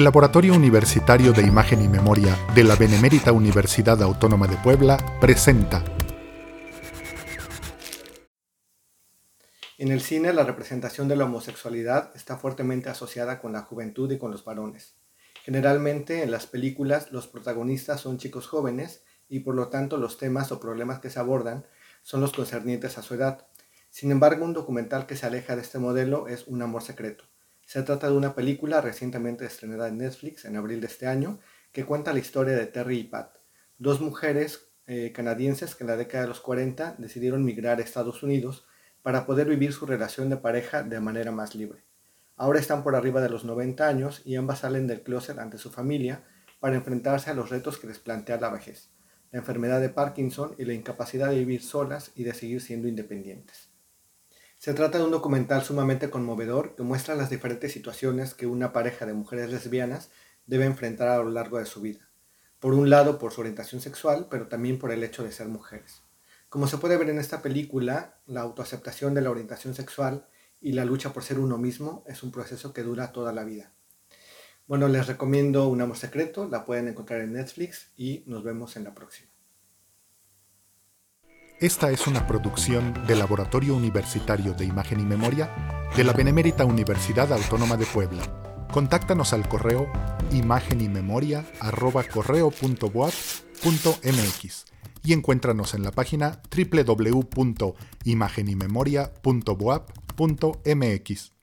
El Laboratorio Universitario de Imagen y Memoria de la Benemérita Universidad Autónoma de Puebla presenta. En el cine la representación de la homosexualidad está fuertemente asociada con la juventud y con los varones. Generalmente en las películas los protagonistas son chicos jóvenes y por lo tanto los temas o problemas que se abordan son los concernientes a su edad. Sin embargo, un documental que se aleja de este modelo es Un amor secreto se trata de una película recientemente estrenada en Netflix en abril de este año que cuenta la historia de Terry y Pat, dos mujeres eh, canadienses que en la década de los 40 decidieron migrar a Estados Unidos para poder vivir su relación de pareja de manera más libre. Ahora están por arriba de los 90 años y ambas salen del closet ante su familia para enfrentarse a los retos que les plantea la vejez, la enfermedad de Parkinson y la incapacidad de vivir solas y de seguir siendo independientes. Se trata de un documental sumamente conmovedor que muestra las diferentes situaciones que una pareja de mujeres lesbianas debe enfrentar a lo largo de su vida. Por un lado por su orientación sexual, pero también por el hecho de ser mujeres. Como se puede ver en esta película, la autoaceptación de la orientación sexual y la lucha por ser uno mismo es un proceso que dura toda la vida. Bueno, les recomiendo Un Amor Secreto, la pueden encontrar en Netflix y nos vemos en la próxima. Esta es una producción del Laboratorio Universitario de Imagen y Memoria de la Benemérita Universidad Autónoma de Puebla. Contáctanos al correo imagenymemoria.correo.boap.mx y encuéntranos en la página www.imagenymemoria.boap.mx.